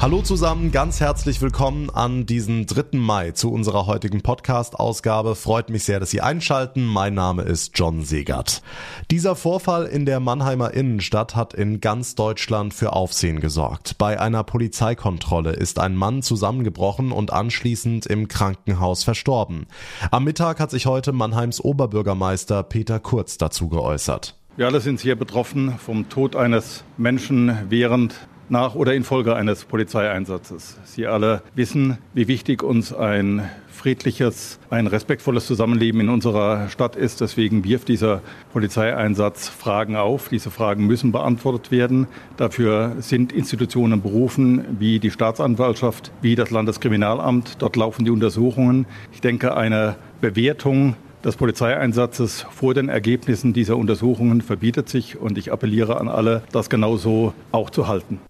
Hallo zusammen, ganz herzlich willkommen an diesem 3. Mai zu unserer heutigen Podcast-Ausgabe. Freut mich sehr, dass Sie einschalten. Mein Name ist John Segert. Dieser Vorfall in der Mannheimer Innenstadt hat in ganz Deutschland für Aufsehen gesorgt. Bei einer Polizeikontrolle ist ein Mann zusammengebrochen und anschließend im Krankenhaus verstorben. Am Mittag hat sich heute Mannheims Oberbürgermeister Peter Kurz dazu geäußert. Wir alle sind sehr betroffen vom Tod eines Menschen während nach oder infolge eines Polizeieinsatzes. Sie alle wissen, wie wichtig uns ein friedliches, ein respektvolles Zusammenleben in unserer Stadt ist. Deswegen wirft dieser Polizeieinsatz Fragen auf. Diese Fragen müssen beantwortet werden. Dafür sind Institutionen berufen, wie die Staatsanwaltschaft, wie das Landeskriminalamt. Dort laufen die Untersuchungen. Ich denke, eine Bewertung des Polizeieinsatzes vor den Ergebnissen dieser Untersuchungen verbietet sich und ich appelliere an alle, das genauso auch zu halten.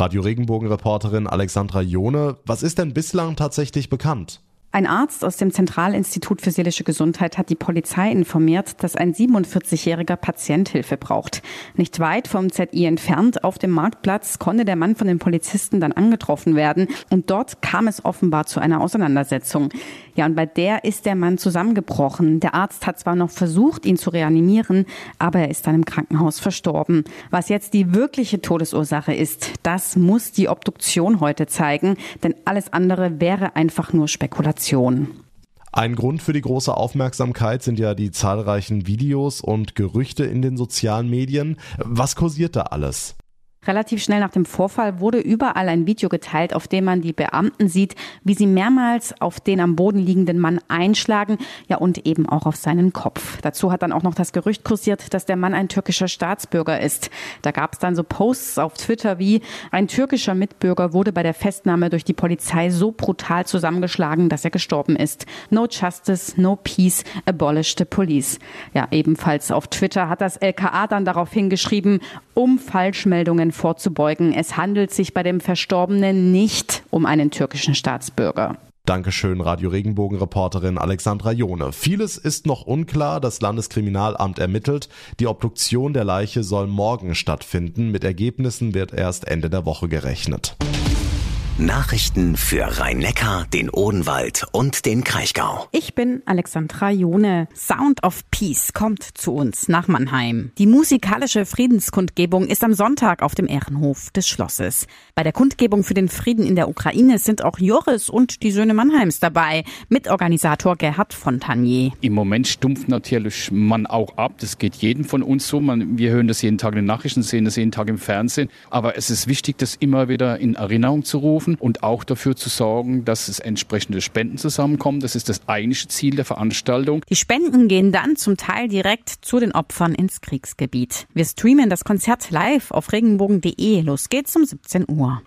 Radio Regenbogen-Reporterin Alexandra Jone, was ist denn bislang tatsächlich bekannt? Ein Arzt aus dem Zentralinstitut für seelische Gesundheit hat die Polizei informiert, dass ein 47-jähriger Patient Hilfe braucht. Nicht weit vom ZI entfernt auf dem Marktplatz konnte der Mann von den Polizisten dann angetroffen werden und dort kam es offenbar zu einer Auseinandersetzung. Ja, und bei der ist der Mann zusammengebrochen. Der Arzt hat zwar noch versucht, ihn zu reanimieren, aber er ist dann im Krankenhaus verstorben. Was jetzt die wirkliche Todesursache ist, das muss die Obduktion heute zeigen, denn alles andere wäre einfach nur Spekulation. Informationen. Ein Grund für die große Aufmerksamkeit sind ja die zahlreichen Videos und Gerüchte in den sozialen Medien. Was kursiert da alles? Relativ schnell nach dem Vorfall wurde überall ein Video geteilt, auf dem man die Beamten sieht, wie sie mehrmals auf den am Boden liegenden Mann einschlagen, ja und eben auch auf seinen Kopf. Dazu hat dann auch noch das Gerücht kursiert, dass der Mann ein türkischer Staatsbürger ist. Da gab es dann so Posts auf Twitter wie ein türkischer Mitbürger wurde bei der Festnahme durch die Polizei so brutal zusammengeschlagen, dass er gestorben ist. No justice, no peace, abolish the police. Ja, ebenfalls auf Twitter hat das LKA dann darauf hingeschrieben, um Falschmeldungen Verletzungen vorzubeugen. Es handelt sich bei dem Verstorbenen nicht um einen türkischen Staatsbürger. Dankeschön, Radio Regenbogen-Reporterin Alexandra Jone. Vieles ist noch unklar. Das Landeskriminalamt ermittelt. Die Obduktion der Leiche soll morgen stattfinden. Mit Ergebnissen wird erst Ende der Woche gerechnet. Nachrichten für Rhein-Neckar, den Odenwald und den Kraichgau. Ich bin Alexandra Jone. Sound of Peace kommt zu uns nach Mannheim. Die musikalische Friedenskundgebung ist am Sonntag auf dem Ehrenhof des Schlosses. Bei der Kundgebung für den Frieden in der Ukraine sind auch Joris und die Söhne Mannheims dabei. Mitorganisator Gerhard Fontanier. Im Moment stumpft natürlich man auch ab. Das geht jedem von uns so. Man, wir hören das jeden Tag in den Nachrichten, sehen das jeden Tag im Fernsehen. Aber es ist wichtig, das immer wieder in Erinnerung zu rufen helfen und auch dafür zu sorgen, dass es entsprechende Spenden zusammenkommen. Das ist das eigentliche Ziel der Veranstaltung. Die Spenden gehen dann zum Teil direkt zu den Opfern ins Kriegsgebiet. Wir streamen das Konzert live auf regenbogen.de. Los geht's um 17 Uhr.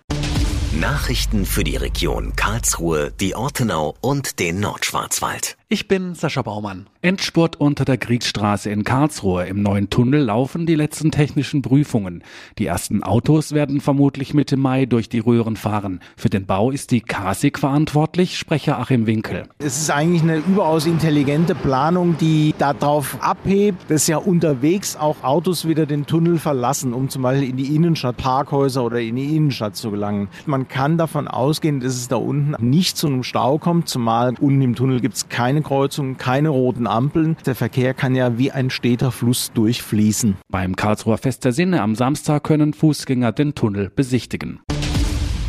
Nachrichten für die Region Karlsruhe, die Ortenau und den Nordschwarzwald. Ich bin Sascha Baumann. Endspurt unter der Kriegstraße in Karlsruhe. Im neuen Tunnel laufen die letzten technischen Prüfungen. Die ersten Autos werden vermutlich Mitte Mai durch die Röhren fahren. Für den Bau ist die KASIG verantwortlich, Sprecher Achim Winkel. Es ist eigentlich eine überaus intelligente Planung, die darauf abhebt, dass ja unterwegs auch Autos wieder den Tunnel verlassen, um zum Beispiel in die Innenstadt, Parkhäuser oder in die Innenstadt zu gelangen. Man kann davon ausgehen, dass es da unten nicht zu einem Stau kommt, zumal unten im Tunnel gibt es keine Kreuzungen, keine roten Ampeln. Der Verkehr kann ja wie ein steter Fluss durchfließen. Beim Karlsruher Fest der Sinne am Samstag können Fußgänger den Tunnel besichtigen.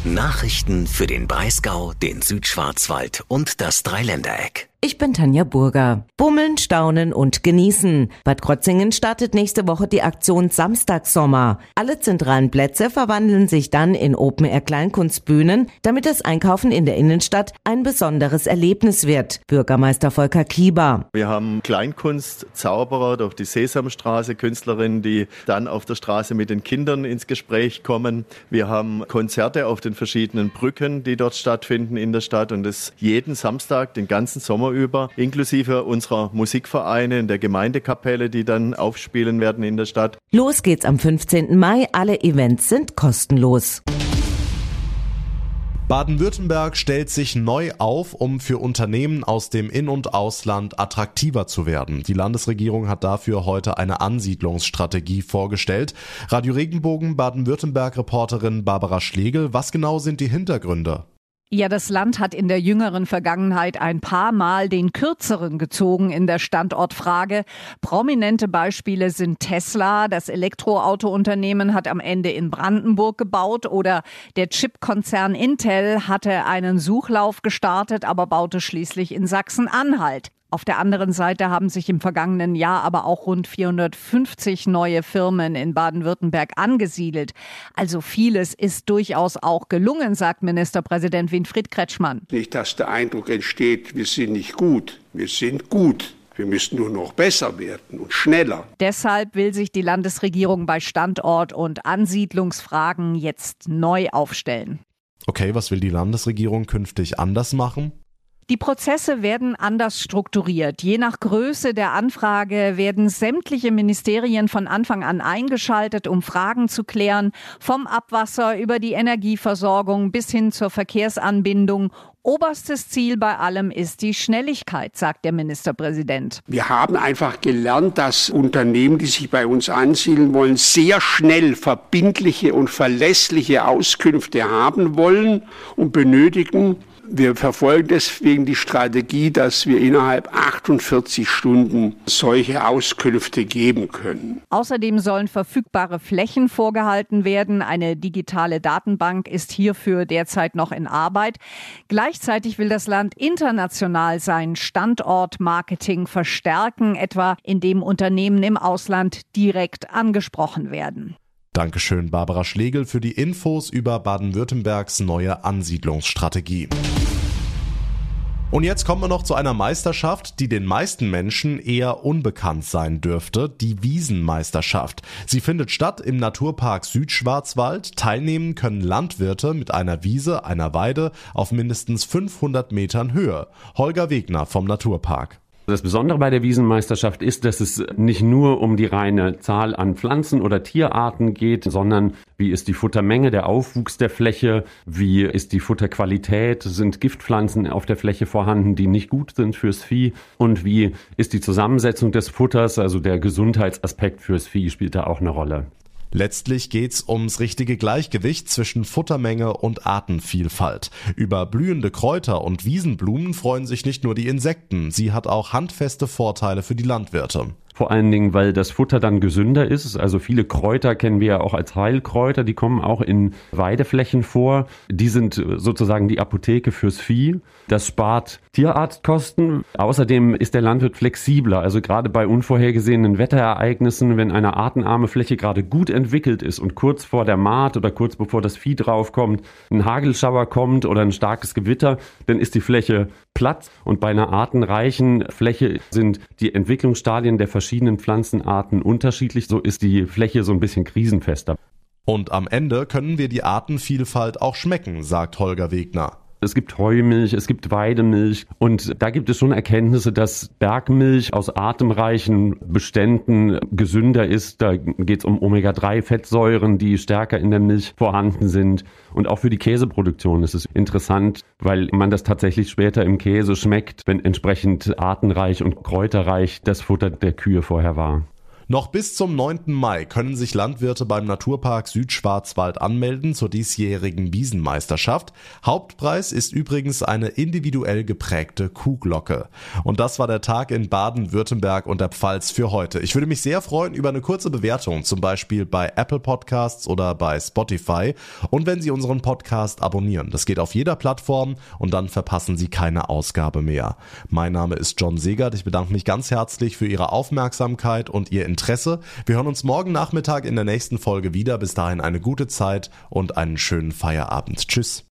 Nachrichten für den Breisgau, den Südschwarzwald und das Dreiländereck. Ich bin Tanja Burger. Bummeln, staunen und genießen. Bad Krotzingen startet nächste Woche die Aktion Samstagssommer. Alle zentralen Plätze verwandeln sich dann in Open-Air Kleinkunstbühnen, damit das Einkaufen in der Innenstadt ein besonderes Erlebnis wird. Bürgermeister Volker Kieber. Wir haben Kleinkunst, Zauberer durch die Sesamstraße, Künstlerinnen, die dann auf der Straße mit den Kindern ins Gespräch kommen. Wir haben Konzerte auf den verschiedenen Brücken, die dort stattfinden in der Stadt und es jeden Samstag, den ganzen Sommer über, inklusive unserer Musikvereine in der Gemeindekapelle, die dann aufspielen werden in der Stadt. Los geht's am 15. Mai. Alle Events sind kostenlos. Baden-Württemberg stellt sich neu auf, um für Unternehmen aus dem In- und Ausland attraktiver zu werden. Die Landesregierung hat dafür heute eine Ansiedlungsstrategie vorgestellt. Radio Regenbogen Baden-Württemberg-Reporterin Barbara Schlegel, was genau sind die Hintergründe? Ja, das Land hat in der jüngeren Vergangenheit ein paar Mal den kürzeren gezogen in der Standortfrage. Prominente Beispiele sind Tesla, das Elektroautounternehmen hat am Ende in Brandenburg gebaut oder der Chipkonzern Intel hatte einen Suchlauf gestartet, aber baute schließlich in Sachsen-Anhalt. Auf der anderen Seite haben sich im vergangenen Jahr aber auch rund 450 neue Firmen in Baden-Württemberg angesiedelt. Also vieles ist durchaus auch gelungen, sagt Ministerpräsident Winfried Kretschmann. Nicht, dass der Eindruck entsteht, wir sind nicht gut. Wir sind gut. Wir müssen nur noch besser werden und schneller. Deshalb will sich die Landesregierung bei Standort- und Ansiedlungsfragen jetzt neu aufstellen. Okay, was will die Landesregierung künftig anders machen? Die Prozesse werden anders strukturiert. Je nach Größe der Anfrage werden sämtliche Ministerien von Anfang an eingeschaltet, um Fragen zu klären, vom Abwasser über die Energieversorgung bis hin zur Verkehrsanbindung Oberstes Ziel bei allem ist die Schnelligkeit, sagt der Ministerpräsident. Wir haben einfach gelernt, dass Unternehmen, die sich bei uns ansiedeln wollen, sehr schnell verbindliche und verlässliche Auskünfte haben wollen und benötigen. Wir verfolgen deswegen die Strategie, dass wir innerhalb 48 Stunden solche Auskünfte geben können. Außerdem sollen verfügbare Flächen vorgehalten werden. Eine digitale Datenbank ist hierfür derzeit noch in Arbeit. Gleichzeitig will das Land international sein Standortmarketing verstärken, etwa indem Unternehmen im Ausland direkt angesprochen werden. Dankeschön, Barbara Schlegel, für die Infos über Baden-Württembergs neue Ansiedlungsstrategie. Und jetzt kommen wir noch zu einer Meisterschaft, die den meisten Menschen eher unbekannt sein dürfte, die Wiesenmeisterschaft. Sie findet statt im Naturpark Südschwarzwald. Teilnehmen können Landwirte mit einer Wiese, einer Weide auf mindestens 500 Metern Höhe. Holger Wegner vom Naturpark. Das Besondere bei der Wiesenmeisterschaft ist, dass es nicht nur um die reine Zahl an Pflanzen oder Tierarten geht, sondern wie ist die Futtermenge, der Aufwuchs der Fläche, wie ist die Futterqualität, sind Giftpflanzen auf der Fläche vorhanden, die nicht gut sind fürs Vieh und wie ist die Zusammensetzung des Futters, also der Gesundheitsaspekt fürs Vieh spielt da auch eine Rolle. Letztlich geht's ums richtige Gleichgewicht zwischen Futtermenge und Artenvielfalt. Über blühende Kräuter und Wiesenblumen freuen sich nicht nur die Insekten, sie hat auch handfeste Vorteile für die Landwirte. Vor allen Dingen, weil das Futter dann gesünder ist. Also viele Kräuter kennen wir ja auch als Heilkräuter, die kommen auch in Weideflächen vor. Die sind sozusagen die Apotheke fürs Vieh. Das spart Tierarztkosten. Außerdem ist der Landwirt flexibler. Also gerade bei unvorhergesehenen Wetterereignissen, wenn eine artenarme Fläche gerade gut entwickelt ist und kurz vor der Maat oder kurz bevor das Vieh draufkommt, ein Hagelschauer kommt oder ein starkes Gewitter, dann ist die Fläche platt. Und bei einer artenreichen Fläche sind die Entwicklungsstadien der verschiedenen Pflanzenarten unterschiedlich. So ist die Fläche so ein bisschen krisenfester. Und am Ende können wir die Artenvielfalt auch schmecken, sagt Holger Wegner. Es gibt Heumilch, es gibt Weidemilch und da gibt es schon Erkenntnisse, dass Bergmilch aus atemreichen Beständen gesünder ist. Da geht es um Omega-3-Fettsäuren, die stärker in der Milch vorhanden sind. Und auch für die Käseproduktion ist es interessant, weil man das tatsächlich später im Käse schmeckt, wenn entsprechend artenreich und kräuterreich das Futter der Kühe vorher war. Noch bis zum 9. Mai können sich Landwirte beim Naturpark Südschwarzwald anmelden zur diesjährigen Wiesenmeisterschaft. Hauptpreis ist übrigens eine individuell geprägte Kuhglocke. Und das war der Tag in Baden-Württemberg und der Pfalz für heute. Ich würde mich sehr freuen über eine kurze Bewertung, zum Beispiel bei Apple Podcasts oder bei Spotify. Und wenn Sie unseren Podcast abonnieren. Das geht auf jeder Plattform und dann verpassen Sie keine Ausgabe mehr. Mein Name ist John Segert. Ich bedanke mich ganz herzlich für Ihre Aufmerksamkeit und Ihr Interesse. Wir hören uns morgen Nachmittag in der nächsten Folge wieder. Bis dahin eine gute Zeit und einen schönen Feierabend. Tschüss.